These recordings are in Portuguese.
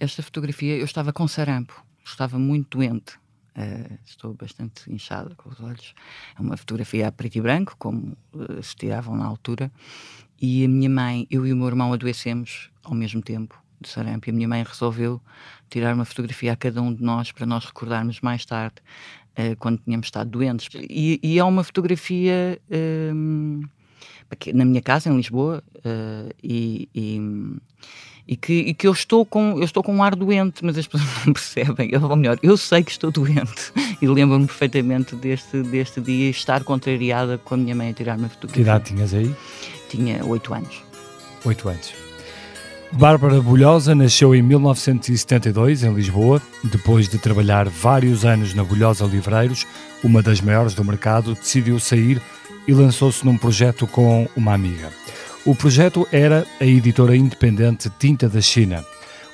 esta fotografia, eu estava com sarampo, estava muito doente. Uh, estou bastante inchada com os olhos. É uma fotografia a preto e branco, como uh, se tiravam na altura. E a minha mãe, eu e o meu irmão adoecemos ao mesmo tempo de sarampo. E a minha mãe resolveu tirar uma fotografia a cada um de nós para nós recordarmos mais tarde uh, quando tínhamos estado doentes. E, e é uma fotografia uh, na minha casa, em Lisboa, e, e, que, e que eu estou com eu estou com um ar doente, mas as pessoas não percebem. Ou melhor, eu sei que estou doente e lembro-me perfeitamente deste, deste dia estar contrariada com a minha mãe a tirar uma fotografia. Que idade tinhas aí? Tinha oito anos. Oito anos. Bárbara Bulhosa nasceu em 1972 em Lisboa. Depois de trabalhar vários anos na Bulhosa Livreiros, uma das maiores do mercado, decidiu sair e lançou-se num projeto com uma amiga. O projeto era a editora independente Tinta da China.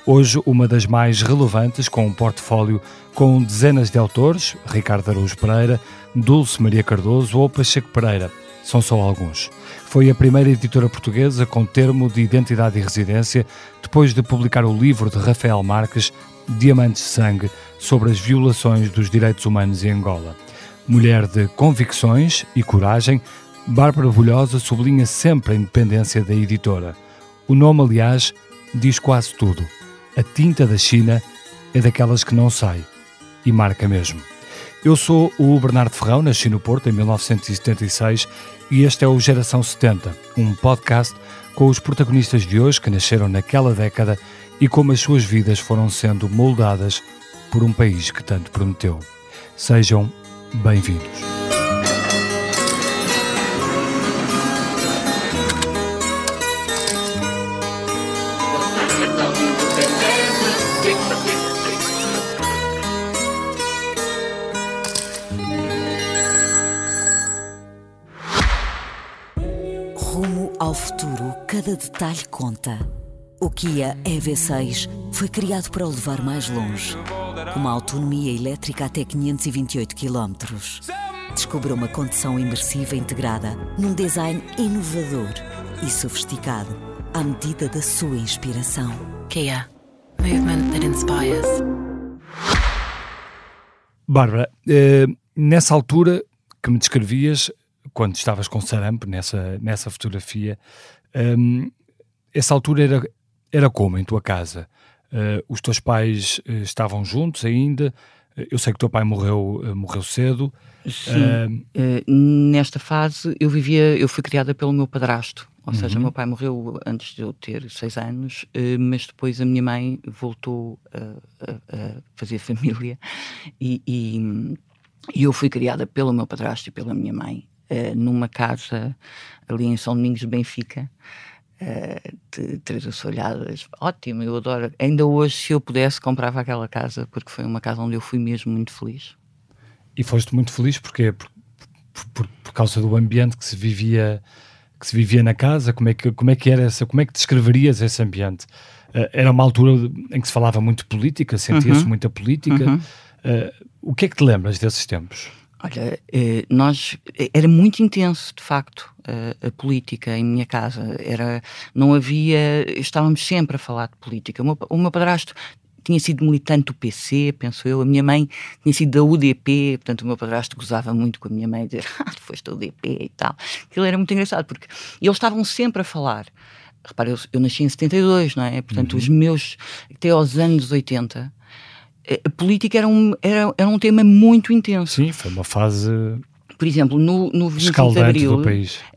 Hoje, uma das mais relevantes, com um portfólio com dezenas de autores, Ricardo Araújo Pereira, Dulce Maria Cardoso ou Pacheco Pereira são só alguns. Foi a primeira editora portuguesa com termo de identidade e residência, depois de publicar o livro de Rafael Marques, Diamantes de Sangue, sobre as violações dos direitos humanos em Angola. Mulher de convicções e coragem, Bárbara Bulhosa sublinha sempre a independência da editora. O nome, aliás, diz quase tudo. A tinta da China é daquelas que não sai e marca mesmo. Eu sou o Bernardo Ferrão, nasci no Porto em 1976 e este é o Geração 70, um podcast com os protagonistas de hoje que nasceram naquela década e como as suas vidas foram sendo moldadas por um país que tanto prometeu. Sejam bem-vindos. Cada detalhe conta. O Kia EV6 foi criado para o levar mais longe. Uma autonomia elétrica até 528 km. Descubra uma condução imersiva integrada num design inovador e sofisticado à medida da sua inspiração. Kia. Movement that inspires. Bárbara, eh, nessa altura que me descrevias, quando estavas com sarampo nessa, nessa fotografia, um, essa altura era, era como em tua casa? Uh, os teus pais uh, estavam juntos ainda? Eu sei que o teu pai morreu, morreu cedo. Sim. nesta fase eu vivia, eu fui criada pelo meu padrasto. Ou uhum. seja, meu pai morreu antes de eu ter seis anos, mas depois a minha mãe voltou a, a, a fazer família e, e, e eu fui criada pelo meu padrasto e pela minha mãe uh, numa casa ali em São Domingos de Benfica, uh, de três assolhadas. Ótimo, eu adoro. Ainda hoje, se eu pudesse, comprava aquela casa, porque foi uma casa onde eu fui mesmo muito feliz. E foste muito feliz porque por, por, por, causa do ambiente que se vivia que se vivia na casa, como é que, como é que era essa, como é que descreverias esse ambiente? Uh, era uma altura em que se falava muito política, sentia-se uhum. muita política. Uhum. Uh, o que é que te lembras desses tempos? Olha, eh, nós era muito intenso, de facto, a, a, política em minha casa. Era, não havia, estávamos sempre a falar de política. O meu, o meu padrasto tinha sido militante do PC, penso eu. A minha mãe tinha sido da UDP, portanto o meu padrasto gozava muito com a minha mãe, dizer, ah, tu foste da UDP e tal. Aquilo era muito engraçado, porque eles estavam sempre a falar. Repara, eu, eu nasci em 72, não é? Portanto, uhum. os meus, até aos anos 80, a política era um, era, era um tema muito intenso. Sim, foi uma fase. Por exemplo, no, no 25 de Abril,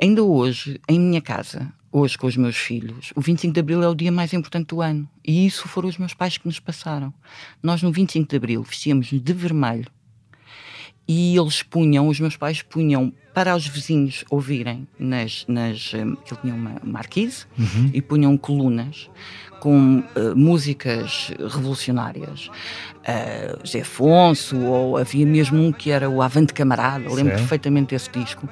ainda hoje, em minha casa, hoje com os meus filhos, o 25 de Abril é o dia mais importante do ano. E isso foram os meus pais que nos passaram. Nós, no 25 de Abril, vestíamos de vermelho e eles punham, os meus pais punham para os vizinhos ouvirem nas. nas eh, que ele tinha uma marquise uhum. e punham colunas com uh, músicas revolucionárias. Uh, José Afonso, ou havia mesmo um que era o Avante Camarada, lembro perfeitamente desse disco.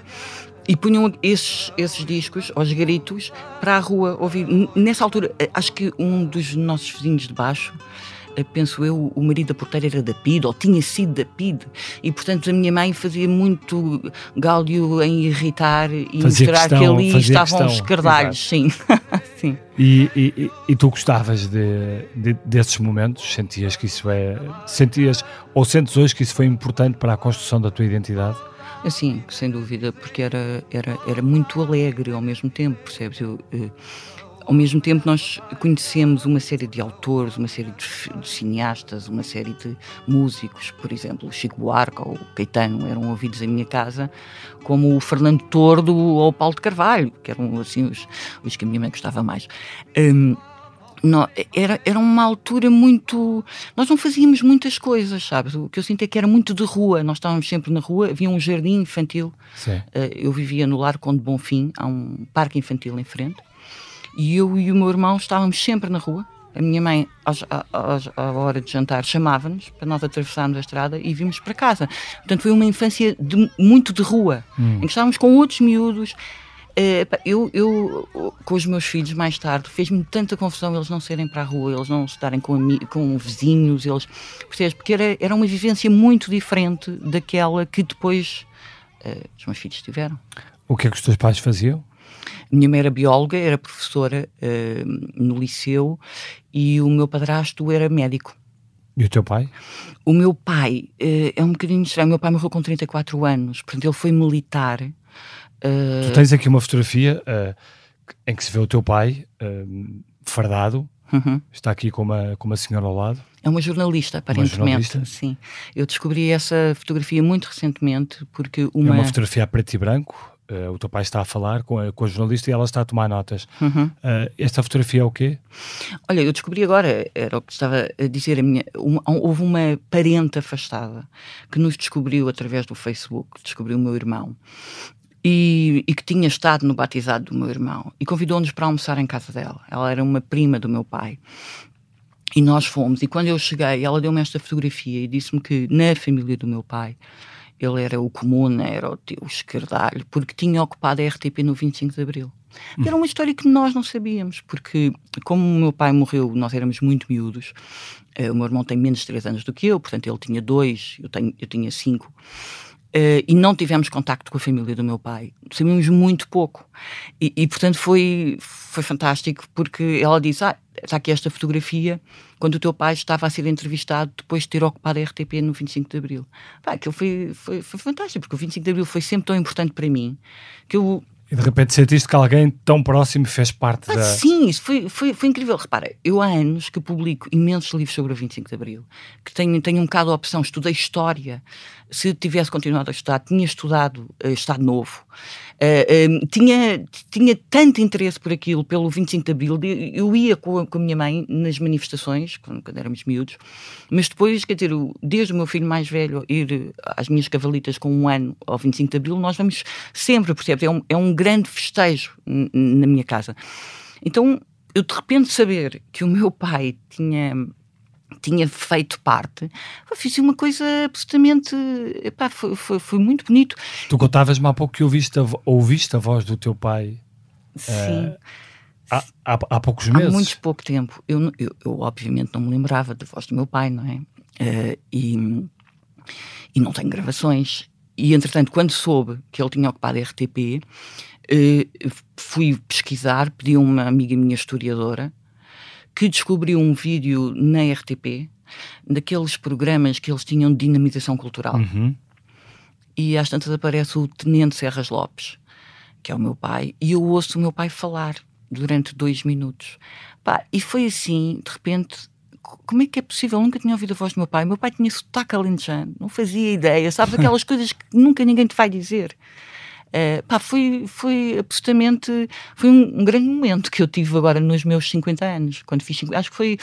E punham esses, esses discos aos gritos para a rua ouvir. Nessa altura, eh, acho que um dos nossos vizinhos de baixo penso eu, o marido da porteira era da PID, ou tinha sido da PID, e portanto a minha mãe fazia muito gáudio em irritar e fazia mostrar questão, que ali estavam questão. os cardalhos, sim. Sim. E, e, e tu gostavas de, de, desses momentos? Sentias que isso é. Sentias ou sentes hoje que isso foi importante para a construção da tua identidade? Assim, sem dúvida, porque era, era, era muito alegre ao mesmo tempo, percebes? Eu, eu ao mesmo tempo, nós conhecemos uma série de autores, uma série de, de, cineastas, uma série de músicos, por exemplo, Chico Buarque ou Caetano eram ouvidos em minha casa, como o Fernando Tordo ou o Paulo de Carvalho, que eram assim os, os que a minha mãe gostava mais. Um, não, era, era uma altura muito. Nós não fazíamos muitas coisas, sabes? O que eu sinto é que era muito de rua. Nós estávamos sempre na rua, havia um jardim infantil. Uh, eu vivia no Lar Conde Bonfim, há um parque infantil em frente. E eu e o meu irmão estávamos sempre na rua. A minha mãe, às, às, à hora de jantar, chamava-nos para nós atravessarmos a estrada e vimos para casa. Portanto, foi uma infância de, muito de rua, hum. em que estávamos com outros miúdos. Eh, eu, eu, com os meus filhos, mais tarde, fez-me tanta confusão eles não serem para a rua, eles não estarem com, com vizinhos, eles, porque era, era uma vivência muito diferente daquela que depois uh, os meus filhos tiveram. O que é que os teus pais faziam? Minha mãe era bióloga, era professora uh, no liceu e o meu padrasto era médico. E o teu pai? O meu pai uh, é um bocadinho estranho. O meu pai morreu com 34 anos, portanto, ele foi militar. Uh... Tu tens aqui uma fotografia em que se vê o teu pai fardado. Uhum. Está aqui com uma, com uma senhora ao lado. É uma jornalista, aparentemente. Uma jornalista? Sim. Eu descobri essa fotografia muito recentemente porque uma. É uma fotografia a preto e branco. Uh, o teu pai está a falar com a, com a jornalista e ela está a tomar notas. Uhum. Uh, esta fotografia é o quê? Olha, eu descobri agora, era o que estava a dizer, a minha, uma, houve uma parente afastada que nos descobriu através do Facebook, descobriu o meu irmão. E, e que tinha estado no batizado do meu irmão e convidou-nos para almoçar em casa dela. Ela era uma prima do meu pai. E nós fomos. E quando eu cheguei, ela deu-me esta fotografia e disse-me que na família do meu pai ele era o comum, era o teu esquerdalho, porque tinha ocupado a RTP no 25 de Abril. Era uma história que nós não sabíamos, porque como o meu pai morreu, nós éramos muito miúdos. Uh, o meu irmão tem menos de 3 anos do que eu, portanto ele tinha dois, eu, tenho, eu tinha cinco. Uh, e não tivemos contacto com a família do meu pai. Sabíamos muito pouco. E, e, portanto, foi, foi fantástico, porque ela disse: Ah, está aqui esta fotografia, quando o teu pai estava a ser entrevistado depois de ter ocupado a RTP no 25 de Abril. Pá, aquilo foi, foi, foi fantástico, porque o 25 de Abril foi sempre tão importante para mim que eu e de repente sentiste que alguém tão próximo fez parte ah, da. Sim, isso foi, foi, foi incrível. Repara, eu há anos que publico imensos livros sobre o 25 de Abril, que tenho, tenho um bocado a opção, estudei História. Se tivesse continuado a estudar, tinha estudado uh, Estado Novo. Uh, tinha, tinha tanto interesse por aquilo, pelo 25 de Abril. Eu ia com a, com a minha mãe nas manifestações, quando, quando, éramos miúdos, mas depois, quer dizer, desde o meu filho mais velho ir às minhas cavalitas com um ano ao 25 de Abril, nós vamos sempre, percebes? É um, é um grande festejo na minha casa. Então, eu de repente saber que o meu pai tinha tinha feito parte, fiz uma coisa absolutamente. Epá, foi, foi, foi, muito bonito. Tu contavas-me há pouco que ouviste a, ouviste a voz do teu pai. Sim. Uh, há, há, há, poucos meses. Há muito pouco tempo. Eu, eu, eu, obviamente não me lembrava da voz do meu pai, não é? Uh, e, e não tenho gravações. E entretanto, quando soube que ele tinha ocupado a RTP, uh, fui pesquisar, pedi a uma amiga minha historiadora que descobriu um vídeo na RTP daqueles programas que eles tinham de dinamização cultural. Uhum. E às tantas aparece o Tenente Serras Lopes, que é o meu pai, e eu ouço o meu pai falar durante dois minutos. Pá, e foi assim, de repente, como é que é possível? Eu nunca tinha ouvido a voz do meu pai. Meu pai tinha sotaque alentejano, não fazia ideia, sabes? Aquelas coisas que nunca ninguém te vai dizer. Uh, pá, foi, foi absolutamente foi um, um, grande momento que eu tive agora nos meus 50 anos, quando fiz 50, acho que foi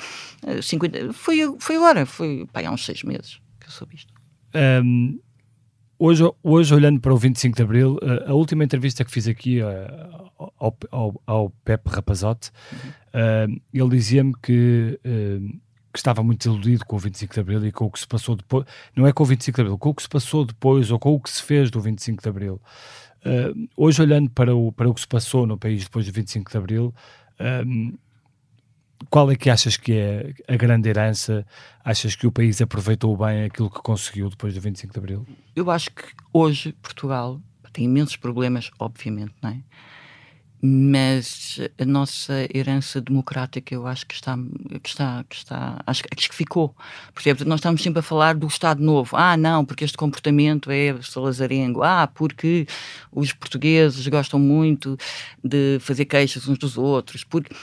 uh, 50, foi, foi agora, foi pá, há uns seis meses que eu soube isto. Um, hoje, hoje, olhando para o 25 de Abril, uh, a última entrevista que fiz aqui ao, ao, ao Pepe Rapazote, uhum. ele dizia-me que que estava muito desiludido com o 25 de Abril e com o que se passou depois, não é com o 25 de Abril, com o que se passou depois ou com o que se fez do 25 de Abril. Uh, hoje, olhando para o, para o que se passou no país depois do 25 de Abril, um, qual é que achas que é a grande herança? Achas que o país aproveitou bem aquilo que conseguiu depois do 25 de Abril? Eu acho que hoje Portugal tem imensos problemas, obviamente, não é? Mas a nossa herança democrática eu acho que está que está que está acho, acho que ficou. Porque nós estamos sempre a falar do Estado Novo. Ah não porque este comportamento é salazarengo ah porque os portugueses gostam muito de fazer queixas uns dos outros. Porque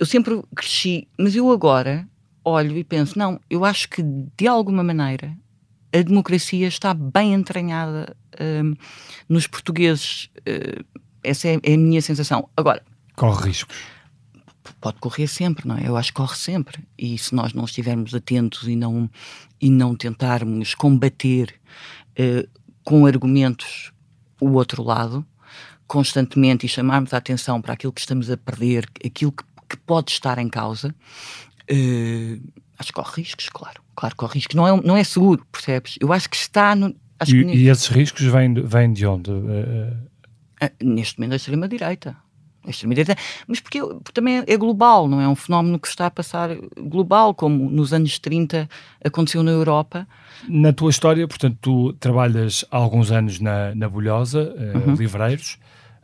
eu sempre cresci mas eu agora olho e penso não eu acho que de alguma maneira a democracia está bem entranhada hum, nos portugueses uh, essa é, é a minha sensação. Agora. Corre riscos. Pode correr sempre, não é? Eu acho que corre sempre. E se nós não estivermos atentos e não, e não tentarmos combater uh, com argumentos o outro lado, constantemente, e chamarmos a atenção para aquilo que estamos a perder, aquilo que, que pode estar em causa, uh, acho que corre riscos, claro. Claro, corre riscos. Não é, não é seguro, percebes? Eu acho que está no. E, que... e, esses riscos vêm, vêm de onde? Uh, neste momento, a extrema-direita. A extrema-direita, mas porque, porque, também é global, não é um fenómeno que está a passar global, como nos anos 30 aconteceu na Europa. Na tua história, portanto, tu trabalhas há alguns anos na, na Bolhosa, uh, uhum. Livreiros.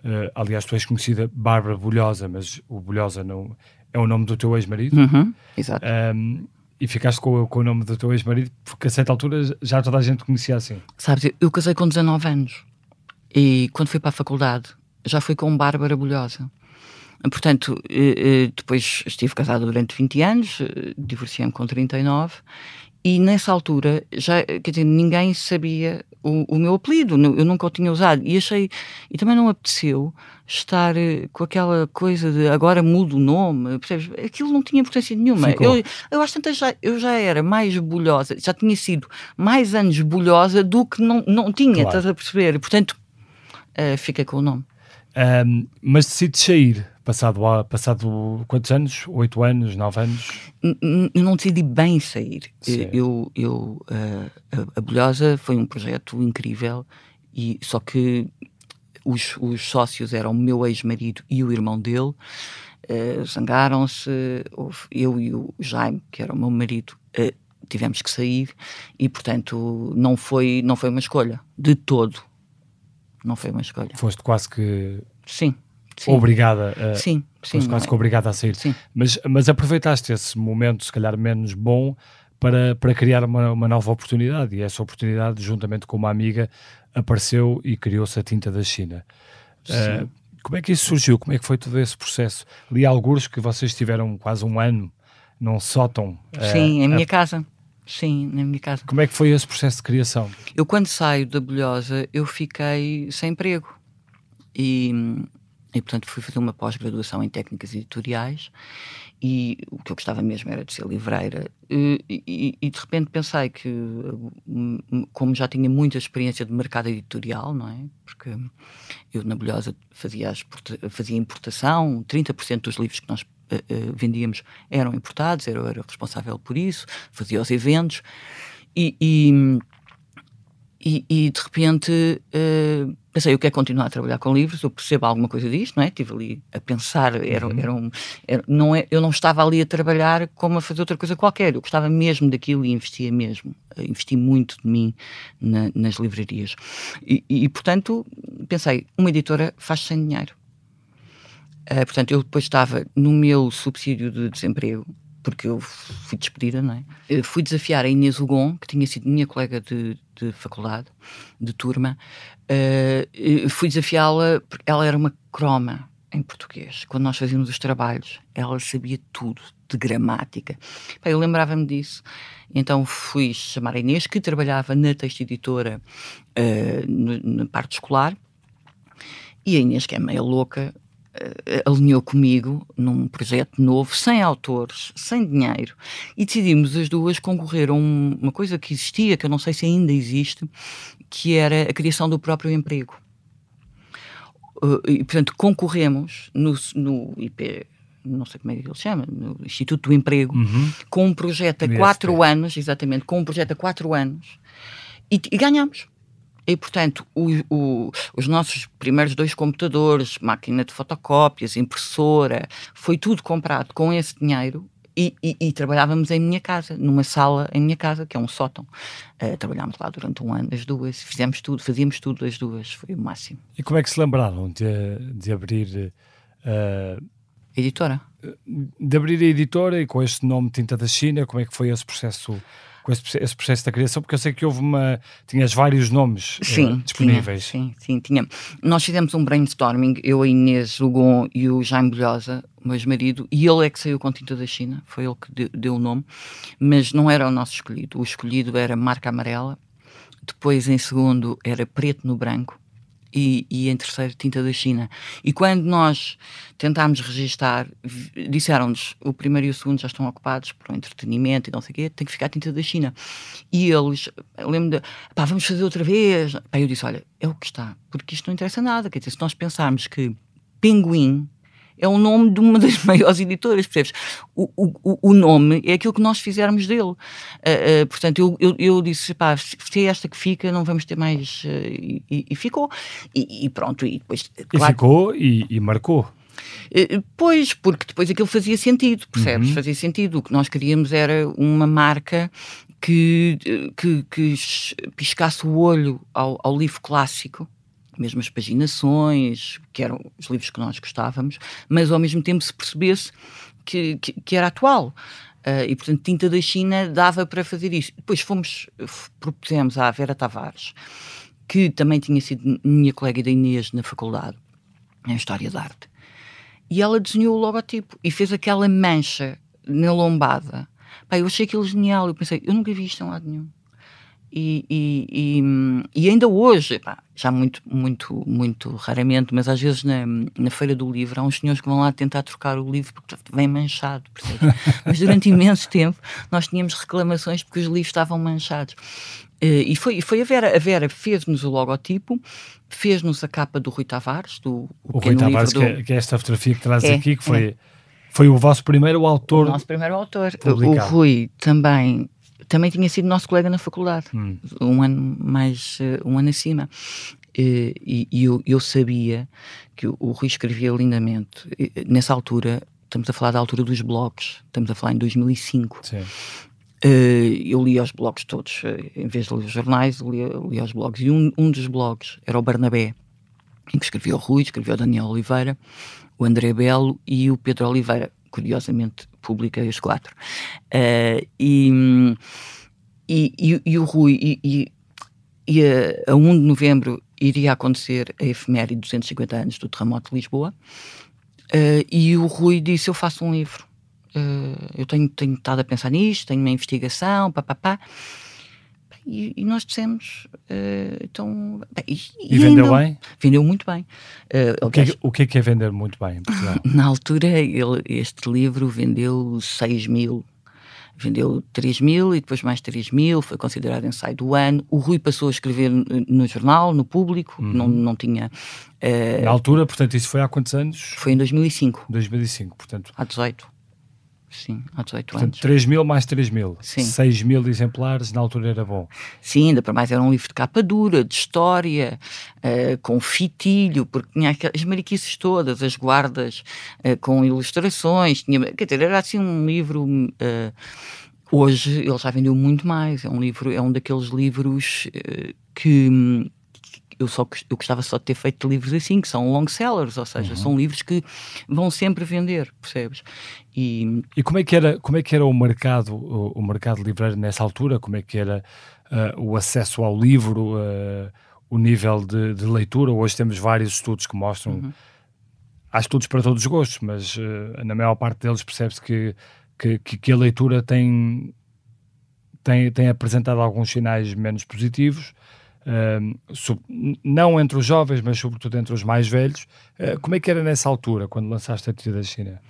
Uh, aliás, tu és conhecida Bárbara Bolhosa, mas o Bolhosa não é o nome do teu ex-marido. Uhum. Exato. Um, e ficaste com, com, o nome do teu ex-marido, porque a certa altura já toda a gente conhecia assim. Sabes, eu, eu casei com 19 anos. E quando fui para a faculdade, já fui com Bárbara Bolhosa. Portanto, eh, eh, depois estive casada durante 20 anos, eh, divorciei-me com 39, e nessa altura, já, quer dizer, ninguém sabia o, o, meu apelido, eu nunca o tinha usado, e achei, e também não apeteceu estar com aquela coisa de agora mudo o nome, percebes? Aquilo não tinha importância nenhuma. Eu, eu acho que já, eu já era mais bolhosa, já tinha sido mais anos bolhosa do que não, não tinha, claro. estás a perceber? Portanto, uh, fica com o nome. Um, mas decides sair, passado, passado quantos anos? Oito anos, nove anos? Eu não decidi bem sair. Sim. Eu, eu, uh, a Bolhosa foi um projeto incrível, e só que os, os sócios eram o meu ex-marido e o irmão dele, uh, zangaram-se, eu e o Jaime, que era o meu marido, uh, tivemos que sair e, portanto, não foi, não foi uma escolha de todo não foi uma escolha. Foste quase que. Sim. Sim. Obrigada a, sim, sim, foste quase que obrigada a sair. Sim. Mas, mas aproveitaste esse momento, se calhar menos bom, para, para criar uma, uma nova oportunidade. E essa oportunidade, juntamente com uma amiga, apareceu e criou-se a tinta da China. Uh, como é que isso surgiu? Como é que foi todo esse processo? Li alguns que vocês tiveram quase um ano num sótão. Sim, uh, em minha a... casa. Sim, na minha casa. Como é que foi esse processo de criação? Eu, quando saio da Bolhosa, eu fiquei sem emprego. E, e portanto, fui fazer uma pós-graduação em técnicas editoriais. E o que eu gostava mesmo era de ser livreira. E, e, e, de repente pensei que, como já tinha muita experiência de mercado editorial, não é? Porque eu na Bolhosa fazia, fazia importação, 30% dos livros que nós uh, vendíamos eram importados, eu era responsável por isso, fazia os eventos e, e, e, e de repente uh, pensei, eu quero continuar a trabalhar com livros, eu percebo alguma coisa disto, não é? Estive ali a pensar, era, uhum. era um, era, não é, eu não estava ali a trabalhar como a fazer outra coisa qualquer, eu gostava mesmo daquilo e investia mesmo, investi muito de mim na, nas livrarias. E, e, portanto, pensei, uma editora faz sem dinheiro. Uh, portanto, eu depois estava no meu subsídio de desemprego, porque eu fui despedida, não é? Eu fui desafiar a Inês Hugon, que tinha sido minha colega de, de faculdade, de turma. Uh, fui desafiá-la, porque ela era uma croma em português. Quando nós fazíamos os trabalhos, ela sabia tudo de gramática. eu lembrava-me disso. Então fui chamar a Inês, que trabalhava na texto editora uh, na parte escolar. E a Inês, que é meio louca, alinhou comigo num projeto novo, sem autores, sem dinheiro, e decidimos as duas concorrer a um, uma coisa que existia, que eu não sei se ainda existe, que era a criação do próprio emprego. Uh, e, portanto, concorremos no, no IP, não sei como é que ele chama, no Instituto do Emprego, uhum. com um projeto a quatro anos, exatamente, com um projeto a quatro anos, e, e ganhamos. E, portanto, o, o, os nossos primeiros dois computadores, máquina de fotocópias, impressora, foi tudo comprado com esse dinheiro e, e, e, trabalhávamos em minha casa, numa sala em minha casa, que é um sótão. Uh, trabalhámos lá durante um ano, as duas, fizemos tudo, fazíamos tudo as duas, foi o máximo. E como é que se lembraram de, de abrir Uh, editora? De abrir a editora e com este nome Tinta da China, como é que foi esse processo? Com esse, esse processo da criação, porque eu sei que houve uma. Tinhas vários nomes sim, uh, disponíveis. Tinha, sim, sim, tinha. Nós fizemos um brainstorming, eu, a Inês Lugon e o Jaime Bolhosa, o meu ex-marido, e ele é que saiu com tinta da China, foi ele que deu, deu o nome, mas não era o nosso escolhido. O escolhido era marca amarela, depois em segundo era preto no branco, e, e, em terceiro tinta da China. E quando nós tentámos registar, disseram-nos o primeiro e o segundo já estão ocupados por um entretenimento e não sei o quê, tem que ficar tinta da China. E eles, lembro de, pá, vamos fazer outra vez. Pá, eu disse, olha, é o que está, porque isto não interessa nada. Quer dizer, se nós pensarmos que Pinguim é o nome de uma das maiores editoras, percebes? O, o, o nome é aquilo que nós fizermos dele. Uh, uh, portanto, eu, eu, eu, disse, pá, se é esta que fica, não vamos ter mais. Uh, e, e, ficou. E, e, pronto, e depois. Claro, e ficou e, e marcou. Pois, porque depois aquilo fazia sentido, percebes? Uhum. Fazia sentido. O que nós queríamos era uma marca que, que, que piscasse o olho ao, ao livro clássico mesmo as paginações, que eram os livros que nós gostávamos, mas ao mesmo tempo se percebesse que, que, que era atual. Uh, e portanto, Tinta da China dava para fazer isso. Depois fomos, propusemos à Vera Tavares, que também tinha sido minha colega da Inês na faculdade, em História da Arte, e ela desenhou o logotipo e fez aquela mancha na lombada. Eu achei aquilo genial. Eu pensei, eu nunca vi isto em lado nenhum. E, e, e, e, ainda hoje, pá, já muito, muito, muito raramente, mas às vezes na, na Feira do Livro há uns senhores que vão lá tentar trocar o livro porque vem manchado, mas durante imenso tempo nós tínhamos reclamações porque os livros estavam manchados. Uh, e foi, foi a Vera, a Vera fez-nos o logotipo, fez-nos a capa do Rui Tavares, do o, Rui Tavares, do... que, é, que, é, esta fotografia que traz é, aqui, que foi, é. foi o vosso primeiro autor. O nosso primeiro autor. Publicado. O Rui também também tinha sido nosso colega na faculdade, hum. um ano mais, uh, um ano acima. Uh, e, e eu, eu, sabia que o, o Rui escrevia lindamente. E, nessa altura, estamos a falar da altura dos blogs, estamos a falar em 2005. Sim. Eu lia os blogs todos, em vez de ler os jornais, lia, lia os blogs. E um, um dos blogs era o Barnabé, em que escrevia o Rui, escrevia o Daniel Oliveira, o André Belo e o Pedro Oliveira curiosamente publiquei os quatro. Uh, e, e, e, o Rui, e, e a, a 1 de novembro iria acontecer a efeméride de 250 anos do terremoto de Lisboa, uh, e o Rui disse: Eu faço um livro. Uh, eu tenho, tenho estado a pensar nisto, tenho uma investigação, papapá. Pá, pá. E, e nós dissemos, uh, então. e, e, vendeu bem? Vendeu muito bem. Uh, o, que é, o que é, que é vender muito bem Na altura, ele, este livro vendeu 6 mil vendeu 3 mil e depois mais 3 mil, foi considerado ensaio do ano. O Rui passou a escrever no jornal, no público, uhum. não, não tinha. Uh... Na altura, portanto, isso foi há quantos anos? Foi em 2005. 2005, portanto. Há 18. Sim, há 18 Portanto, anos. 3 mil mais 3 mil. Sim. 6 mil exemplares, na altura era bom. Sim, ainda para mais era um livro de capa dura, de história, uh, com fitilho, porque tinha as mariquices todas, as guardas uh, com ilustrações. Tinha, quer dizer, era assim um livro. Uh, hoje ele já vendeu muito mais. É um livro, é um daqueles livros que eu só eu gostava só de ter feito livros assim, que são long sellers, ou seja, uhum. são livros que vão sempre vender, percebes? E, e como é que era como é que era o mercado o, o mercado livreiro nessa altura? Como é que era uh, o acesso ao livro, uh, o nível de, de, leitura? Hoje temos vários estudos que mostram uhum. há estudos para todos os gostos, mas uh, na maior parte deles percebe-se que, que, que, a leitura tem, tem, tem apresentado alguns sinais menos positivos não entre os jovens, mas sobretudo entre os mais velhos. Uh, como é que era nessa altura, quando lançaste a Tinta da China?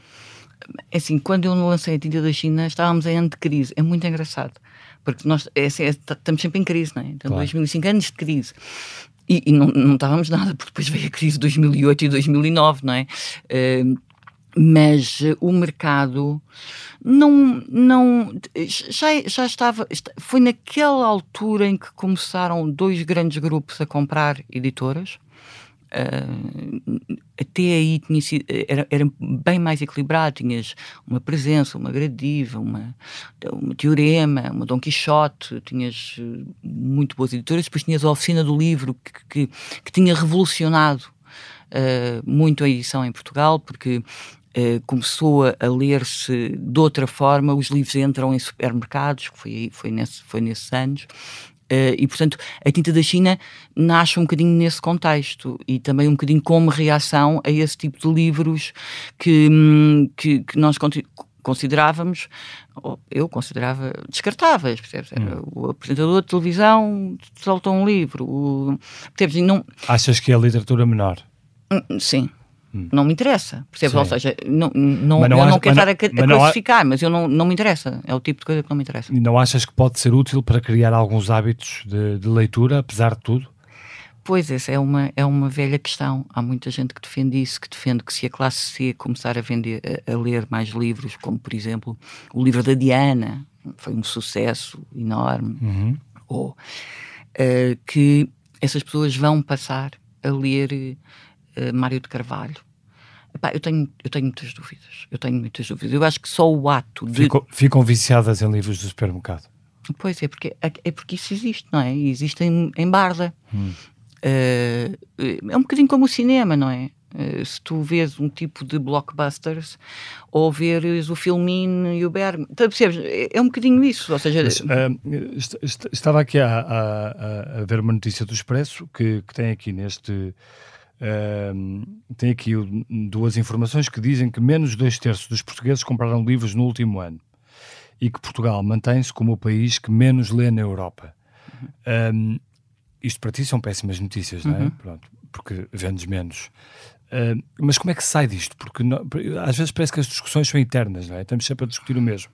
É assim, quando eu lancei a Tinta da China, estávamos em ano de crise. É muito engraçado, porque nós é, assim, é, estamos sempre em crise, não é? Então, claro. 2005 anos de crise. E, e não, não, estávamos nada, porque depois veio a crise de 2008 e 2009, não é? Uh, mas uh, o mercado não, não já, já estava, foi naquela altura em que começaram dois grandes grupos a comprar editoras. Uh, até aí tinha sido, era, era, bem mais equilibrado, tinhas uma presença, uma gradiva, uma, uma teorema, uma Dom Quixote, tinhas muito boas editoras, depois tinhas a oficina do livro que, que, que tinha revolucionado muito a edição em Portugal, porque Uh, começou a, ler-se de outra forma, os livros entram em supermercados, foi, foi, nesse, foi nesses anos, uh, e portanto a tinta da China nasce um bocadinho nesse contexto e também um bocadinho como reação a esse tipo de livros que, hum, que, que nós considerávamos, eu considerava descartáveis, percebes? Hum. O apresentador de televisão solta um livro, o, percebes? Não... Achas que é a literatura menor? Hum, sim. Hum. Não me interessa, percebes? Sim. Ou seja, não, não, não eu não quero estar a, a classificar, mas eu não, não me interessa. É o tipo de coisa que não me interessa. E não achas que pode ser útil para criar alguns hábitos de, de leitura, apesar de tudo? Pois, essa é uma, é uma velha questão. Há muita gente que defende isso, que defende que se a classe C começar a, vender, a, a ler mais livros, como por exemplo o livro da Diana, foi um sucesso enorme, uhum. ou uh, que essas pessoas vão passar a ler uh, Mário de Carvalho. Epá, eu, tenho, eu tenho muitas dúvidas. Eu tenho muitas dúvidas. Eu acho que só o ato de. Ficam, ficam viciadas em livros do supermercado. Pois é, porque, é porque isso existe, não é? Existe em, em Barda. Hum. Uh, é um bocadinho como o cinema, não é? Uh, se tu vês um tipo de blockbusters ou veres o Filmin e o Bergman, então, percebes? É, é um bocadinho isso. Ou seja, Mas, uh, est est estava aqui a, a, a, ver uma notícia do Expresso que, que tem aqui neste Uh, tem aqui duas informações que dizem que menos de dois terços dos portugueses compraram livros no último ano e que Portugal mantém-se como o país que menos lê na Europa. Um, isto para ti são péssimas notícias, não é? Uhum. Pronto, porque vendes menos. Uh, mas como é que se sai disto? Porque não, às vezes parece que as discussões são eternas, não é? Estamos sempre a discutir o mesmo.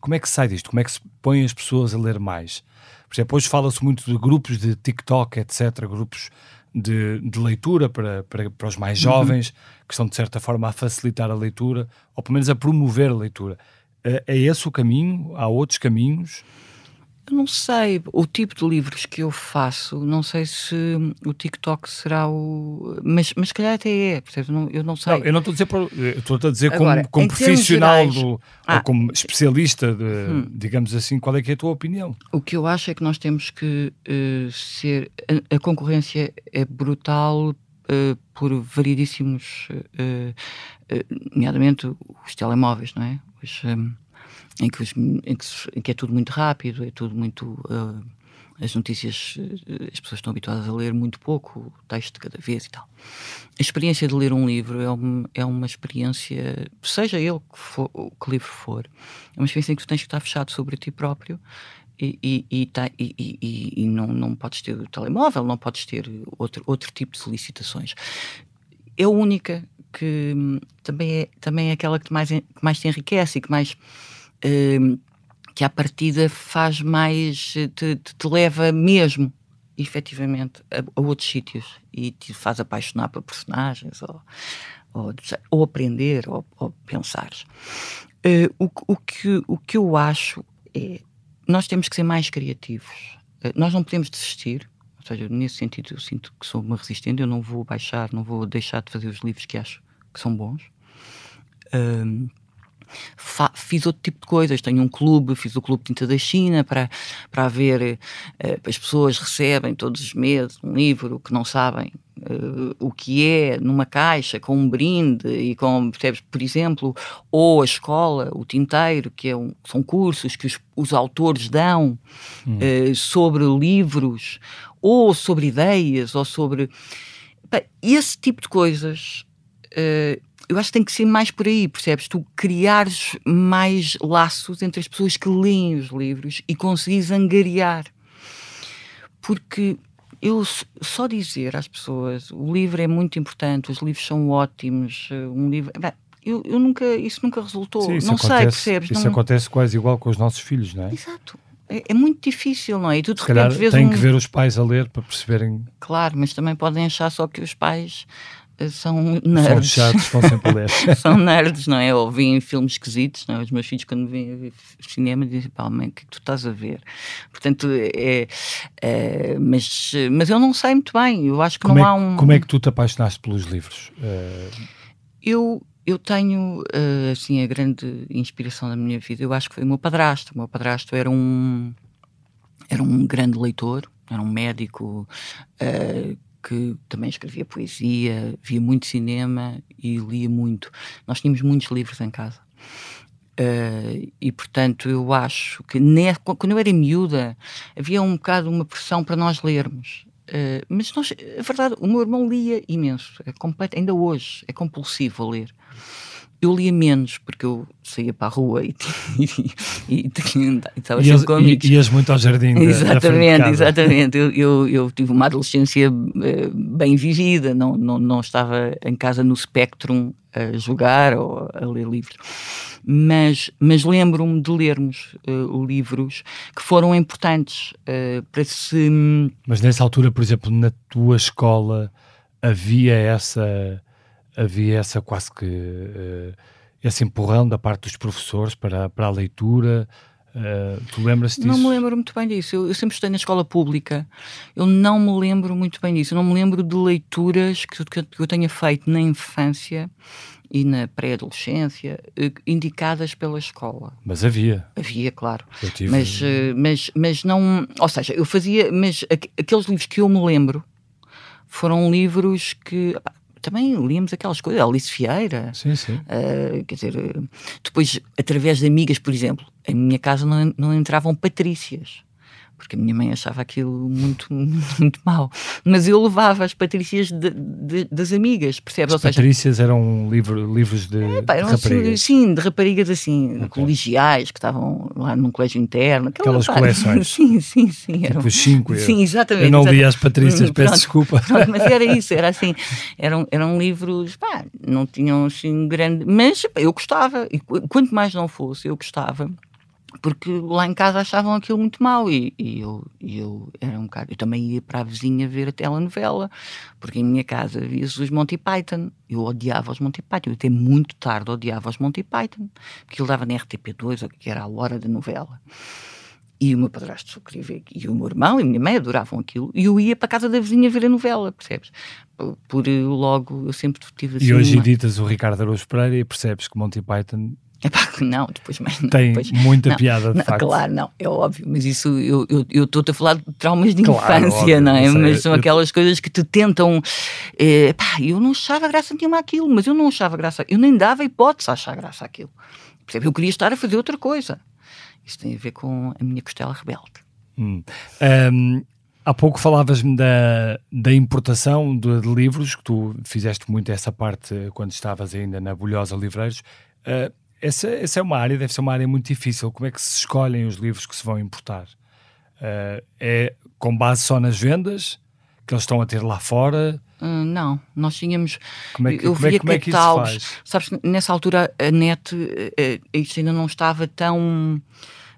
Como é que se sai disto? Como é que se põem as pessoas a ler mais? Por exemplo, hoje fala-se muito de grupos de TikTok, etc., grupos de, de leitura para, para, para, os mais uhum. jovens, uhum. que estão de certa forma a facilitar a leitura, ou pelo menos a promover a leitura. É, é esse o caminho? Há outros caminhos? Não sei, o tipo de livros que eu faço, não sei se o TikTok será o. Mas, mas se calhar até é, não, eu não sei. Não, eu não estou a dizer, estou a dizer Agora, como, como profissional gerais, do, ah, ou como especialista, de, hum. digamos assim, qual é que é a tua opinião? O que eu acho é que nós temos que uh, ser. A, a, concorrência é brutal. Uh, por variedíssimos, uh, nomeadamente os telemóveis, não é? Os, um, em que, os, em, que, em que, é tudo muito rápido, é tudo muito. Uh, as notícias, uh, as pessoas estão habituadas a ler muito pouco, o texto de cada vez e tal. A experiência de ler um livro é uma, é uma experiência, seja ele que, for, que livro for, é uma experiência em que tu tens que estar fechado sobre ti próprio e, e, e, tá, e, não, não podes ter o telemóvel, não podes ter outro, outro tipo de solicitações. É a única que hum, também é, também é aquela que mais, que mais te enriquece e que mais que à partida faz mais, te, te leva mesmo, efetivamente, a, a, outros sítios e te faz apaixonar por personagens ou, ou, ou aprender ou, ou pensar. Uh, o, o, que, o que eu acho é nós temos que ser mais criativos. Uh, nós não podemos desistir. Ou seja, nesse sentido, eu sinto que sou uma resistente. Eu não vou baixar, não vou deixar de fazer os livros que acho que são bons. Uh, fiz outro tipo de coisas. Tenho um clube, fiz o Clube Tinta da China para, para haver. Uh, as pessoas recebem todos os meses um livro que não sabem uh, o que é numa caixa com um brinde e com, percebes, por exemplo, ou a escola, o tinteiro, que é um, são cursos que os, os autores dão hum. uh, sobre livros ou sobre ideias ou sobre. Bem, esse tipo de coisas. Uh, eu acho que tem que ser mais por aí, percebes? Tu criares mais laços entre as pessoas que leem os livros e conseguires angariar. Porque eu só dizer às pessoas o livro é muito importante, os livros são ótimos, eh, um livro. Bem, eu, eu, nunca, isso nunca resultou. Sim, não acontece, sei, percebes? Isso não... acontece quase igual com os nossos filhos, não é? Exato. É, é muito difícil, não é? E tu de Se repente vês tem um... que ver os pais a ler para perceberem. Claro, mas também podem achar só que os pais são nerds. São chatos, vão sempre ler. são nerds, não é? Ou veem filmes esquisitos, não é? Os meus filhos, quando vêm cinema, dizem: pá, mãe, o que é que tu estás a ver? Portanto, é, é, mas, mas eu não sei muito bem. Eu acho que como não é, há um. Como é que tu te apaixonaste pelos livros? Uh... Eu. Eu tenho, uh, assim, a grande inspiração da minha vida. Eu acho que foi o meu padrasto. O meu padrasto era um, era um grande leitor, era um médico uh, que também escrevia poesia, via muito cinema e lia muito. Nós tínhamos muitos livros em casa. Uh, e portanto eu acho que ne, quando eu era miúda havia um bocado uma pressão para nós lermos uh, mas nós, a verdade, o meu irmão lia imenso é completo, ainda hoje é compulsivo a ler eu lia menos porque eu saía para a rua e, e, e, estava sempre com amigos. E, ias muito ao jardim. Exatamente, exatamente. Eu, eu, eu, tive uma adolescência uh, bem vivida, não, não, não estava em casa no Spectrum a jogar ou a ler livros. Mas, mas lembro-me de lermos uh, livros que foram importantes uh, para se. Mas nessa altura, por exemplo, na tua escola havia essa havia essa quase que uh, esse empurrão da parte dos professores para, para a leitura. Uh, tu lembras-te disso? Não me lembro muito bem disso. Eu, eu, sempre estudei na escola pública. Eu não me lembro muito bem disso. Eu não me lembro de leituras que, que, que eu tenha feito na infância e na pré-adolescência eh, indicadas pela escola. Mas havia. Havia, claro. Tive... Mas, mas, mas não. Ou seja, eu fazia. Mas aqueles livros que eu me lembro foram livros que também líamos aquelas coisas, Alice Vieira. Sim, sim. Uh, quer dizer, depois, através de amigas, por exemplo, em minha casa não, não entravam patrícias porque a minha mãe achava aquilo muito, muito, mau. Mas eu levava as Patrícias de, de, das amigas, percebes? As Patrícias eram livro, livros de, é, pá, de assim, raparigas? Assim, sim, de raparigas assim, okay. colegiais, que estavam lá num colégio interno. Aquelas pá, coleções. Sim, sim, sim. Tipo eram, cinco. Sim, exatamente. Eu não li as Patrícias, peço desculpa. Pronto, mas era isso, era assim, eram, eram livros, pá, não tinham assim grande... Mas pá, eu gostava, e quanto mais não fosse, eu gostava porque lá em casa achavam aquilo muito mau e, e, eu, e eu era um bocado. Eu também ia para a vizinha ver a telenovela, porque em minha casa via-se os Monty Python. Eu odiava os Monty Python, eu até muito tarde odiava os Monty Python, porque ele dava na RTP2, que era a hora da novela. E o meu padrasto só queria ver, e o meu irmão e a minha mãe adoravam aquilo, e eu ia para a casa da vizinha ver a novela, percebes? Por, por logo, eu sempre tive assim. E hoje uma... editas o Ricardo Araújo Pereira e percebes que Monty Python Epá, não, depois mais. Tem depois, muita não, piada, de não, facto. Claro, não, é óbvio, mas isso eu estou-te a falar de traumas de claro, infância, óbvio, não é? Não mas são aquelas coisas que te tentam. Eh, pá, eu não achava graça nenhuma àquilo, mas eu não achava graça. Eu nem dava hipótese a achar graça àquilo. Percebe? Eu queria estar a fazer outra coisa. Isso tem a ver com a minha costela rebelde. Hum. Um, há pouco falavas-me da, da importação de, de, livros, que tu fizeste muito essa parte quando estavas ainda na Bolhosa Livreiros. Uh, essa, essa é uma área, deve ser uma área muito difícil. Como é que se escolhem os livros que se vão importar? Uh, é com base só nas vendas que eles estão a ter lá fora? Uh, não, nós tínhamos. Como é que, eu como é via é, como catálogos. É que Sabes, nessa altura a net, uh, isto ainda não estava tão.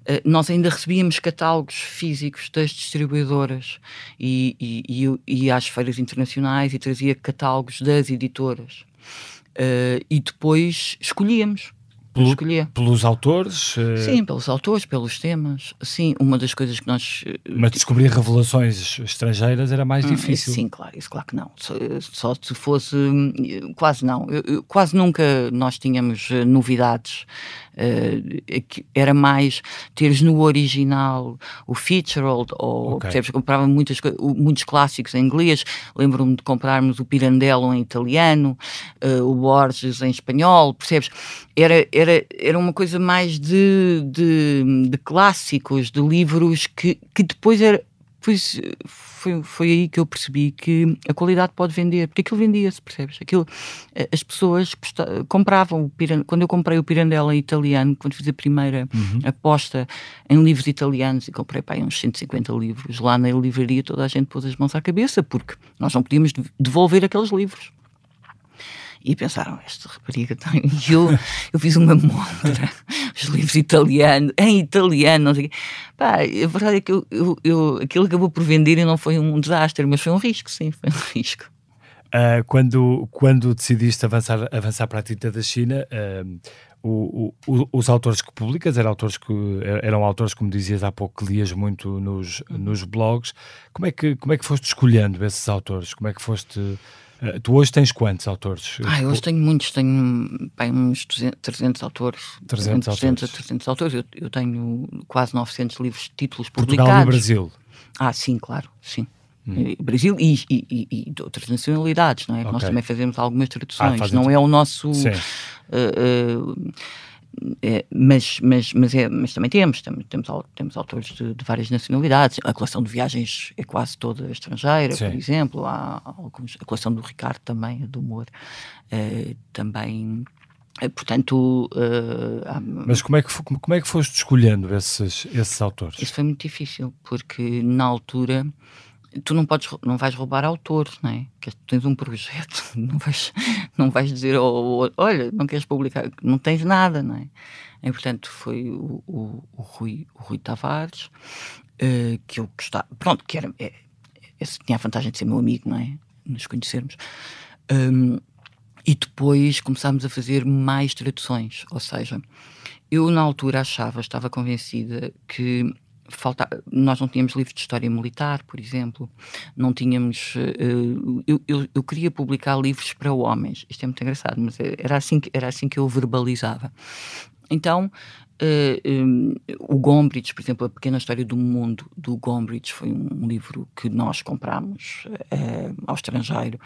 Uh, nós ainda recebíamos catálogos físicos das distribuidoras e, e, e, e às feiras internacionais e trazia catálogos das editoras. Uh, e depois escolhíamos pelo, escolher. Pelos autores? Uh... Sim, pelos autores, pelos temas. Sim, uma das coisas que nós. Eh, Mas descobrir revelações estrangeiras era mais hum, difícil. Sim, claro, isso claro que não. Só, só se fosse. Quase não. Quase nunca nós tínhamos eh, novidades. Uh, era mais teres no original o Fitzgerald, ou okay. percebes, comprava muitas, muitos clássicos em inglês. Lembro-me de comprarmos o Pirandello em italiano, uh, o Borges em espanhol, percebes? Era, era era, uma coisa mais de, de, de clássicos, de livros que, que depois era. Pois, foi, foi aí que eu percebi que a qualidade pode vender, porque aquilo vendia-se, percebes? Aquilo, eh, as pessoas compravam, quando eu comprei o Pirandello italiano, quando fiz a primeira uhum. aposta em livros italianos, e comprei pá, uns 150 livros, lá na livraria toda a gente pôs as mãos à cabeça, porque nós não podíamos devolver aqueles livros e pensaram, esta rapariga tem. E eu, eu fiz uma montra, os livros italianos, em italiano, não sei o quê. Pá, a verdade é que eu, eu, eu, aquilo acabou por vender e não foi um desastre, mas foi um risco, sim, foi um risco. Uh, quando, quando decidiste avançar, avançar para a tinta da China, uh, o, o, os autores que publicas eram autores, que, eram autores, como dizias há pouco, que lias muito nos, nos blogs. Como é, que, como é que foste escolhendo esses autores? Como é que foste tu hoje tens quantos autores? Ah, hoje tenho muitos, tenho bem, uns 200, 300 autores. 300, 300 autores. 300 autores. Eu, eu, tenho quase 900 livros, títulos Portugal publicados. Portugal e Brasil? Ah, sim, claro, sim. Hum. Brasil e, e, e, de outras nacionalidades, não é? Okay. Nós também fazemos algumas traduções, ah, não é o nosso. Uh, uh, é, mas, mas, mas, é, mas também temos, temos, temos, temos autores de, de, várias nacionalidades. A coleção de viagens é quase toda estrangeira, Sim. por exemplo. Há, há alguns, a coleção do Ricardo também, do humor, uh, também. Uh, portanto, uh, há... mas como é, que, como é que foste escolhendo esses, esses autores? Isso foi muito difícil, porque na altura tu não podes não vais roubar autores, não é? Que tu tens um projeto, não vais não vais dizer oh, oh, olha não queres publicar, não tens nada, não é? E, portanto foi o, o, o Rui o Rui Tavares uh, que eu gostava, pronto que era é, esse tinha a vantagem de ser meu amigo, não é? Nos conhecermos. Um, e depois começámos a fazer mais traduções, ou seja, eu na altura achava, estava convencida que falta, nós não tínhamos livros de história militar, por exemplo, não tínhamos. Uh, eu, eu, eu, queria publicar livros para homens, isto é muito engraçado, mas era assim que, era assim que eu verbalizava. Então, uh, eh, um, o Gombrich, por exemplo, A Pequena História do Mundo do Gombrich foi um, livro que nós comprámos uh, ao estrangeiro.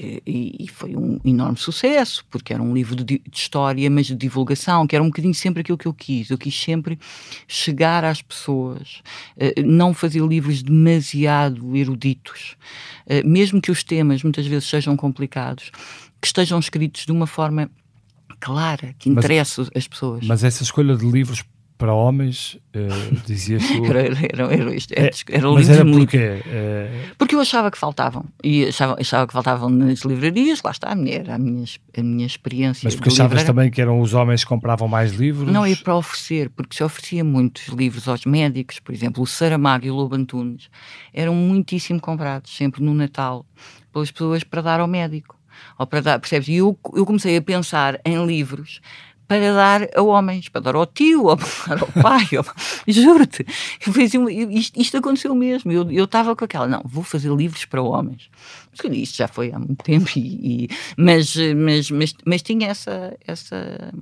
E, e, foi um enorme sucesso, porque era um livro de, de, história, mas de divulgação, que era um bocadinho sempre aquilo que eu quis. Eu quis sempre chegar às pessoas, uh, não fazer livros demasiado eruditos, uh, mesmo que os temas muitas vezes sejam complicados, que estejam escritos de uma forma clara, que interesse mas, as pessoas. Mas essa escolha de livros para homens, uh, dizias tu. era, era, era, isto, era, era mas era porquê? Uh... Porque eu achava que faltavam. E achava, achava que faltavam nas livrarias, lá está, a minha, era a minha, a minha experiência. Mas porque achavas também que eram os homens que compravam mais livros? Não, é para oferecer, porque se oferecia muitos livros aos médicos, por exemplo, o Saramago e o Lobo Antunes, eram muitíssimo comprados, sempre no Natal, pelas pessoas para dar ao médico. Ou para dar, percebes? E eu, eu comecei a pensar em livros para dar a homens, para dar ao tio, dar ao pai. Juro-te, isto, isto, aconteceu mesmo. Eu estava com aquela, não, vou fazer livros para homens. Isto já foi há muito tempo, e, e, mas, mas, mas, mas tinha essa, essa,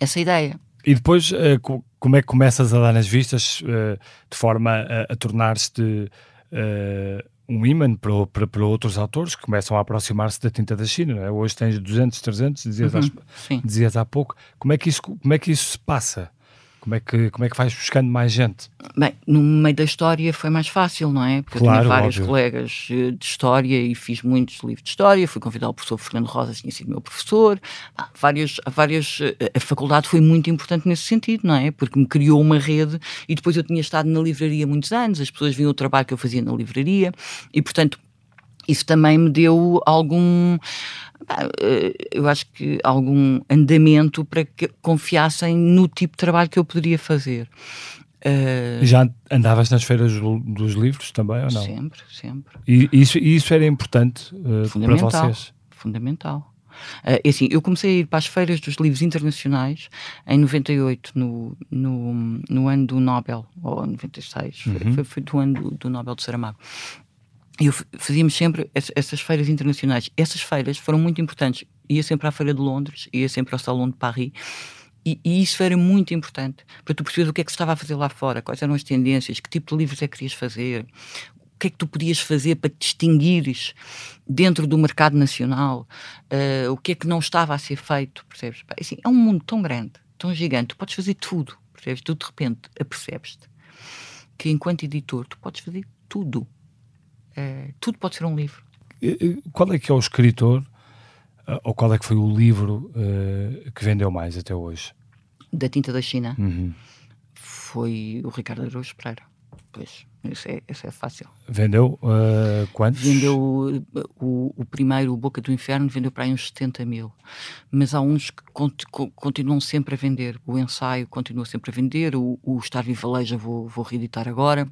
essa ideia. E depois, eh, como é que começas a dar nas vistas eh, de forma a, a tornar-te eh, um imã para, para, para, outros autores que começam a aproximar-se da tinta da China. É? Hoje tens 200, 300, dizias, uhum, dizias há pouco. Como é, que isso, como é que isso se passa? Como é, que, como é que vais buscando mais gente? Bem, no meio da história foi mais fácil, não é? Porque claro, eu tinha vários óbvio. colegas eh, de história e fiz muitos livros de história. Fui convidar o professor Fernando Rosa, tinha sido meu professor. Ah, várias, várias, eh, a faculdade foi muito importante nesse sentido, não é? Porque me criou uma rede e depois eu tinha estado na livraria muitos anos, as pessoas viam o trabalho que eu fazia na livraria e, portanto, isso também me deu algum eh, eu acho que algum andamento para que confiassem no tipo de trabalho que eu poderia fazer. Uh, Já andavas nas feiras dos livros também ou não? Sempre, sempre. E isso, isso era importante uh, para vocês? Fundamental. Uh, assim, eu comecei a ir para as feiras dos livros internacionais em 98, no, no, no ano do Nobel, ou 96, uhum. foi, foi, do ano do, do Nobel de Saramago eu fazíamos sempre essas feiras internacionais. Essas feiras foram muito importantes. Ia sempre à Feira de Londres, ia sempre ao Salão de Paris. E, e, isso era muito importante para tu perceberes o que é que se estava a fazer lá fora, quais eram as tendências, que tipo de livros é que querias fazer, o que é que tu podias fazer para te distinguires dentro do mercado nacional, uh, o que é que não estava a ser feito, percebes? Assim, é um mundo tão grande, tão gigante, tu podes fazer tudo, percebes? Tu de repente apercebes-te que enquanto editor tu podes fazer tudo é, tudo pode ser um livro. Qual é que é o escritor, eh, ou qual é que foi o livro uh, que vendeu mais até hoje? Da tinta da China? Uhum. Foi o Ricardo Araújo Pereira. Pois, isso é, isso é fácil. Vendeu uh, quantos? Vendeu o, o, primeiro, o Boca do Inferno, vendeu para aí uns 70 mil. Mas há uns que cont, continuam sempre a vender. O ensaio continua sempre a vender. O, o Estar Viva Leja vou, vou reeditar agora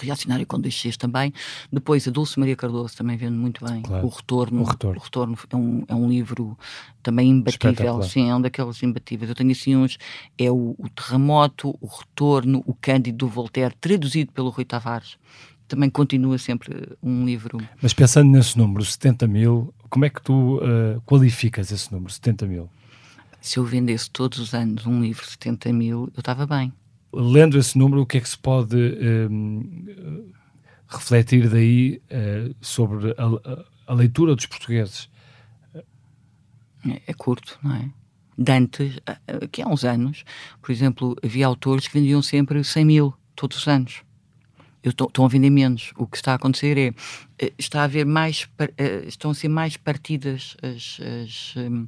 Reacionário com dois Cs também. Depois a Dulce Maria Cardoso também vende muito bem. Claro. O, Retorno, o Retorno. O Retorno é um, é um livro também imbatível. Sim, é um daqueles imbatíveis. Eu tenho assim uns: é o, o Terremoto, o Retorno, o Cândido do Voltaire, traduzido pelo Rui Tavares. Também continua sempre um livro. Mas pensando nesse número, 70 mil, como é que tu uh, qualificas esse número, 70 mil? Se eu vendesse todos os anos um livro de 70 mil, eu estava bem lendo esse número, o que é que se pode um, refletir daí uh, sobre a, a, leitura dos portugueses? É, é curto, não é? De antes, que há uns anos, por exemplo, havia autores que vendiam sempre 100 mil todos os anos. Estão a vender menos. O que está a acontecer é eh, está a haver mais eh, estão a ser mais partidas as, as, hum,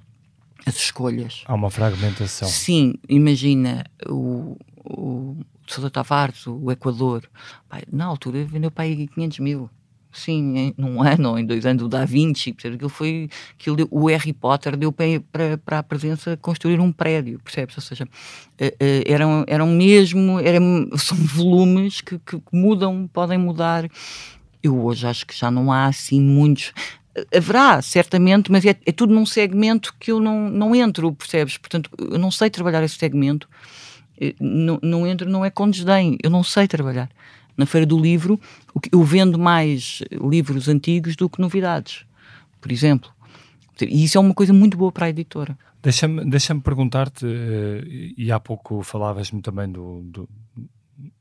as escolhas. Há uma fragmentação. Sim, imagina o, o Sousa Tavares, o Equador, pai, na altura vendeu para aí 500 mil sim, em, num ano ou em dois anos, o Da Vinci, percebes? Aquilo foi, aquilo deu, o Harry Potter deu para, para, para a presença construir um prédio, percebes? Ou seja, uh, uh, eram, eram mesmo, eram, são volumes que, que mudam, podem mudar. Eu hoje acho que já não há assim muitos. Haverá, certamente, mas é, é tudo num segmento que eu não, não entro, percebes? Portanto, eu não sei trabalhar esse segmento. Eh, não, não entro, não é com desdém, eu não sei trabalhar na Feira do Livro, eu vendo mais livros antigos do que novidades, por exemplo. E isso é uma coisa muito boa para a editora. Deixa-me deixa perguntar-te, eh, e há pouco falavas-me também do, do,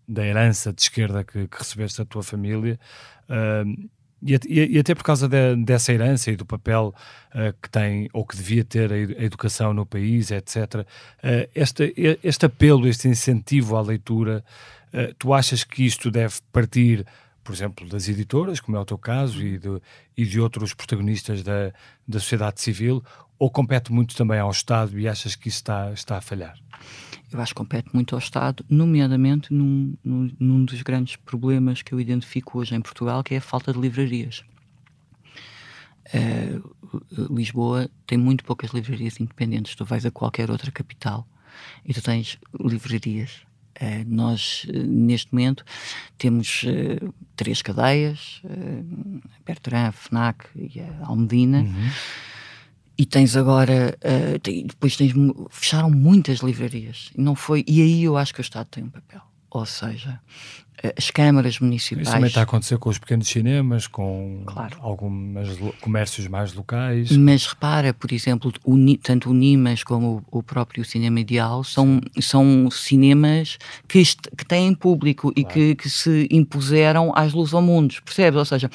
da herança de esquerda que, que recebeste da tua família, uh, e, e, até por causa de, dessa herança e do papel uh, que tem ou que devia ter a, educação no país, etc., uh, este, este apelo, este incentivo à leitura eh, tu achas que isto deve partir, por exemplo, das editoras, como é o teu caso, e de, e de outros protagonistas da, da sociedade civil, ou compete muito também ao Estado e achas que isso está, está a falhar? Eu acho que compete muito ao Estado, nomeadamente num, num, num dos grandes problemas que eu identifico hoje em Portugal, que é a falta de livrarias. Uh, Lisboa tem muito poucas livrarias independentes. Tu vais a qualquer outra capital e tu tens livrarias Uh, nós, uh, neste momento, temos três cadeias, uh, Bertrand, FNAC e a Almedina. Uhum. E tens agora, tem, depois tens, fecharam muitas livrarias. E não foi, e aí eu acho que o Estado tem um papel. Ou seja, as câmaras municipais. Isso também está a acontecer com os pequenos cinemas, com claro. alguns comércios mais locais. Mas repara, por exemplo, o, tanto o Nimas como o, próprio Cinema Ideal são, são cinemas que, que têm público claro. e que, que se impuseram às luzes ao mundo, percebes? Ou seja,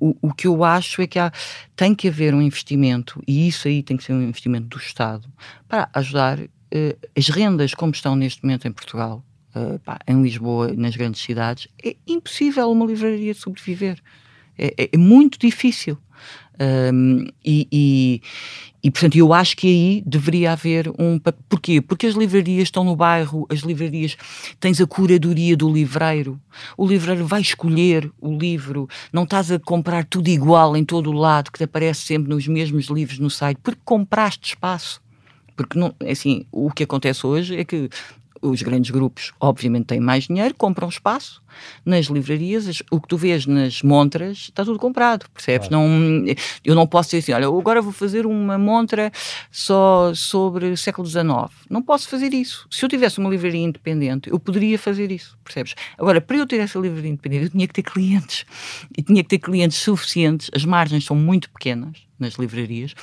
o, o, que eu acho é que há, tem que haver um investimento, e isso aí tem que ser um investimento do Estado, para ajudar uh, as rendas como estão neste momento em Portugal uh, pá, em Lisboa, nas grandes cidades, é impossível uma livraria sobreviver. É, é, é muito difícil. Um, e, e, e, portanto, eu acho que aí deveria haver um. Porquê? Porque as livrarias estão no bairro, as livrarias. Tens a curadoria do livreiro, o livreiro vai escolher o livro, não estás a comprar tudo igual em todo o lado, que te aparece sempre nos mesmos livros no site, porque compraste espaço. Porque, não, assim, o que acontece hoje é que os grandes grupos, obviamente, têm mais dinheiro, compram espaço nas livrarias. O que tu vês nas montras está tudo comprado, percebes? Claro. Não, eu não posso dizer assim, olha, agora vou fazer uma montra só sobre o século XIX. Não posso fazer isso. Se eu tivesse uma livraria independente, eu poderia fazer isso, percebes? Agora, para eu ter essa livraria independente, eu tinha que ter clientes. E tinha que ter clientes suficientes. As margens são muito pequenas nas livrarias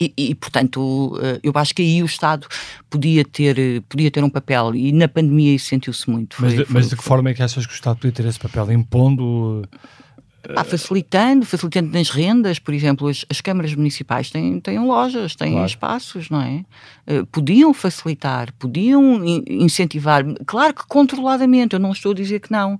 e, e, portanto, eh, eu acho que aí o Estado podia ter, podia ter um papel e na pandemia isso sentiu-se muito. Foi, mas, de, foi, mas de que foi. forma é que achas que o Estado podia ter esse papel? Impondo ah, facilitando, facilitando nas rendas, por exemplo, as, as câmaras municipais têm, têm lojas, têm claro. espaços, não é? Uh, podiam facilitar, podiam in, incentivar, claro que controladamente, eu não estou a dizer que não,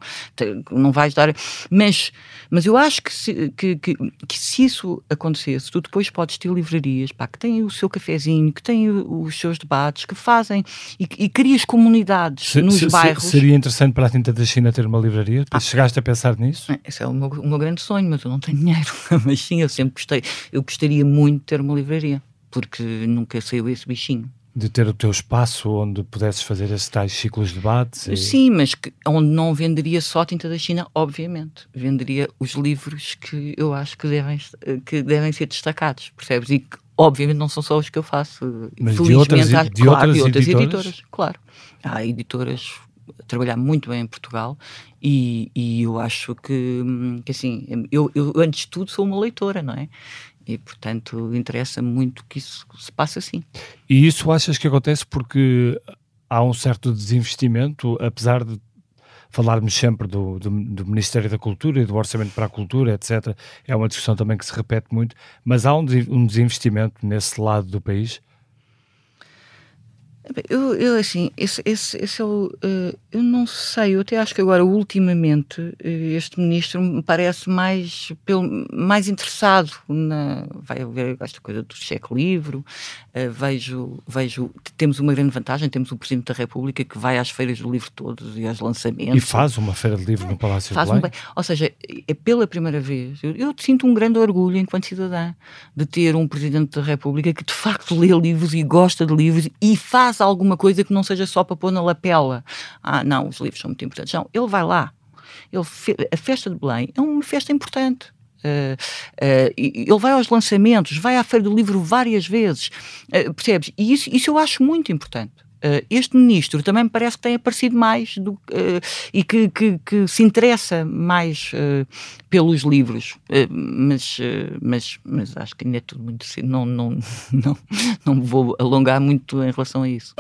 não vais dar, mas, mas eu acho que se, que, que, que se isso acontecesse, tu depois podes ter livrarias pá, que têm o seu cafezinho, que têm os seus debates, que fazem e, e crias comunidades se, nos se, bairros. Seria interessante para a Tinta da China ter uma livraria? Ah. Chegaste a pensar nisso? Esse é o meu meu grande sonho, mas eu não tenho dinheiro. mas sim, eu sempre gostei. Eu gostaria muito de ter uma livraria, porque nunca saiu esse bichinho. De ter o teu espaço onde pudesses fazer esses tais ciclos de debates? E... Sim, mas que, onde não venderia só tinta da China, obviamente. Venderia os livros que eu acho que devem, que devem ser destacados, percebes? E que, obviamente, não são só os que eu faço. Mas Felizmente, de outras, há, de claro, outras, de outras editoras? editoras? Claro. Há editoras trabalhar muito bem em Portugal e, e eu acho que, que assim, eu, eu, antes de tudo sou uma leitora, não é? E portanto interessa muito que isso se passe assim. E isso achas que acontece porque há um certo desinvestimento, apesar de falarmos sempre do, do, do, Ministério da Cultura e do Orçamento para a Cultura, etc. É uma discussão também que se repete muito, mas há um, um desinvestimento nesse lado do país? Eu, eu assim, esse, esse, esse é o. Uh, eu não sei, eu até acho que agora, ultimamente, uh, este ministro me parece mais, pelo, mais interessado na. Vai haver esta coisa do cheque livre. Uh, vejo, vejo. Temos uma grande vantagem, temos o Presidente da República que vai às feiras do livro todos e aos lançamentos. E faz uma feira de livro no Palácio faz de. Um, ou seja, é pela primeira vez. Eu, eu sinto um grande orgulho enquanto cidadã de ter um Presidente da República que de facto lê livros e gosta de livros e faz alguma coisa que não seja só para pôr na lapela. Ah, não, os livros são muito importantes. Não, ele vai lá. Ele a festa de Belém é uma festa importante. Uh, uh, ele vai aos lançamentos, vai à Feira do Livro várias vezes, uh, percebes? E isso, isso eu acho muito importante. Uh, este ministro também me parece que tem aparecido mais do, uh, e que, que, que, se interessa mais uh, pelos livros, mas, mas, mas acho que ainda é tudo muito cedo, não, não, não, não vou alongar muito em relação a isso.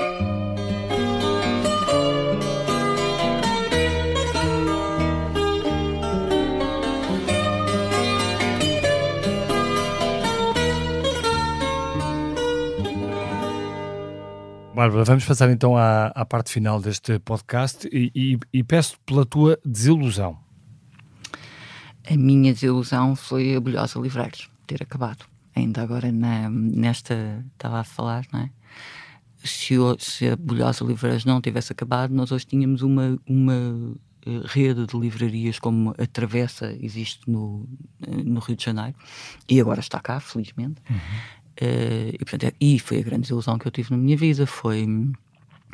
Bárbara, vamos passar então à, à parte final deste podcast e, e, e, peço pela tua desilusão. A minha desilusão foi a Bolhosa Livreiros ter acabado. Ainda agora na, nesta estava a falar, não é? Se, se a Bolhosa Livreiros não tivesse acabado, nós hoje tínhamos uma, uma eh, rede de livrarias como a Travessa existe no, eh, no Rio de Janeiro e agora está cá, felizmente. Uhum. Uh, e, portanto, é, e foi a grande desilusão que eu tive na minha vida, foi,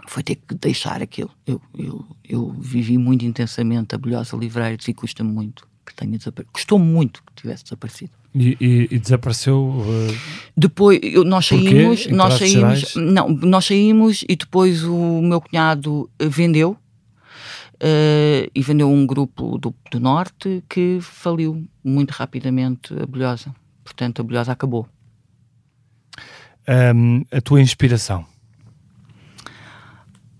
foi ter que deixar aquilo. Eu, eu, eu vivi muito intensamente a Bolhosa Livreiros e custa muito que tenha desaparecido. Custou muito que tivesse desaparecido. E, e, e desapareceu? Uh... Depois, eu, nós saímos, nós saímos, não, nós saímos e depois o meu cunhado vendeu uh, e vendeu um grupo do, do Norte que faliu muito rapidamente a Bolhosa. Portanto, a Bolhosa acabou um, a tua inspiração?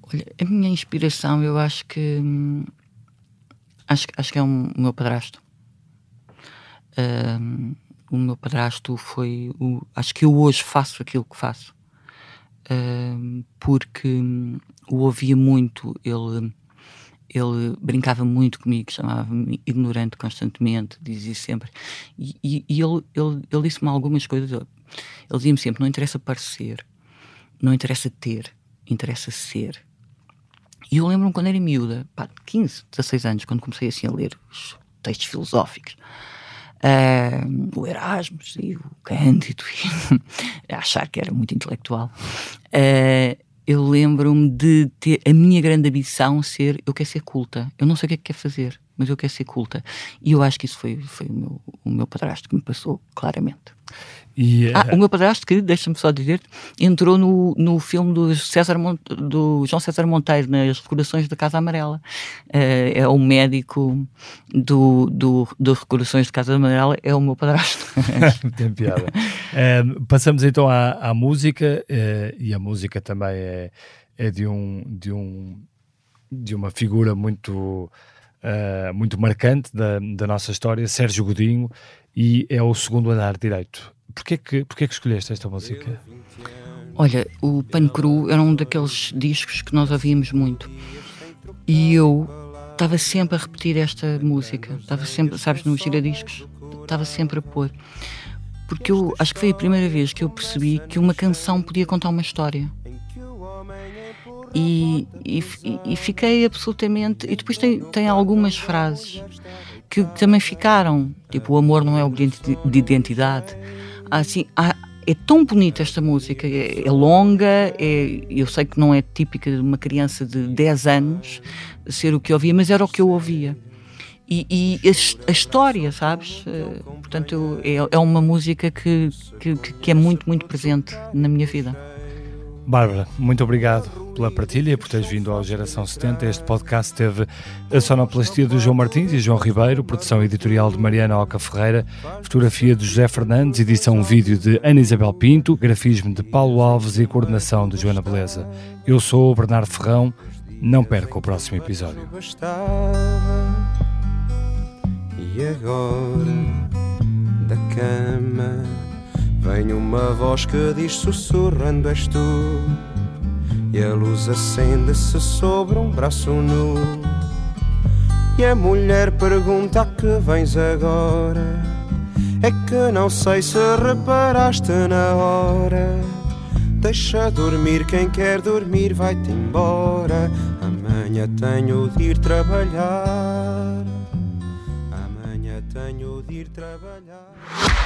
Olha, a minha inspiração, eu acho que hum, acho, acho que é um, o meu padrasto. Um, o meu padrasto foi o, acho que eu hoje faço aquilo que faço um, porque hum, o ouvia muito ele ele brincava muito comigo, chamava-me ignorante constantemente, dizia sempre. E, e, e ele, ele, ele disse-me algumas coisas. Ele dizia-me sempre: não interessa parecer, não interessa ter, interessa ser. E eu lembro-me quando era miúda, pá, 15, 16 anos, quando comecei assim a ler os textos filosóficos, uh, o Erasmus e o Cândido, e achar que era muito intelectual. Uh, eu lembro-me de ter a minha grande ambição ser eu quero ser culta. Eu não sei o que é que quer fazer, mas eu quero ser culta. E eu acho que isso foi, foi o, meu, o meu padrasto que me passou claramente. Uh... ah, o meu padrasto, que, deixa-me só dizer, entrou no, no filme do, César do João César Monteiro, nas Recordações da Casa Amarela. Uh, é o médico do, do, do Recordações de Casa Amarela, é o meu padrasto. Tem piada. Uh, passamos então à, à música, e a música também é, é de, um, de, um, de uma figura muito. Muito marcante da, da nossa história, Sérgio Godinho, e é o segundo andar direito. Porquê que, porquê que escolheste esta música? Olha, o Pano Cru era um daqueles discos que nós ouvíamos muito. E eu estava sempre a repetir esta música. Estava sempre, sabes, nos giradiscos. Estava sempre a pôr. Porque eu acho que foi a primeira vez que eu percebi que uma canção podia contar uma história. E, e, e fiquei absolutamente. E depois tem, tem algumas frases que também ficaram. Tipo, o amor não é obediente de identidade assim, é tão bonita esta música, é, é longa, é, eu sei que não é típica de uma criança de 10 anos ser o que ouvia, mas era o que eu ouvia. E, e a, a, história, sabes? Uh, portanto, eu, é, é, uma música que, que, que é muito, muito presente na minha vida. Bárbara, muito obrigado pela partilha e por teres vindo ao Geração 70. Este podcast teve a sonoplastia do João Martins e João Ribeiro, produção editorial de Mariana Oca Ferreira, fotografia de José Fernandes, edição vídeo de Ana Isabel Pinto, grafismo de Paulo Alves e coordenação de Joana Beleza. Eu sou o Bernardo Ferrão. Não perca o próximo episódio. E agora, da cama, vem uma voz que diz sussurrando: És tu. E a luz acende-se sobre um braço nu. E a mulher pergunta a que vens agora. É que não sei se reparaste na hora. Deixa dormir quem quer dormir, vai-te embora. Amanhã tenho de ir trabalhar. Amanhã tenho de ir trabalhar.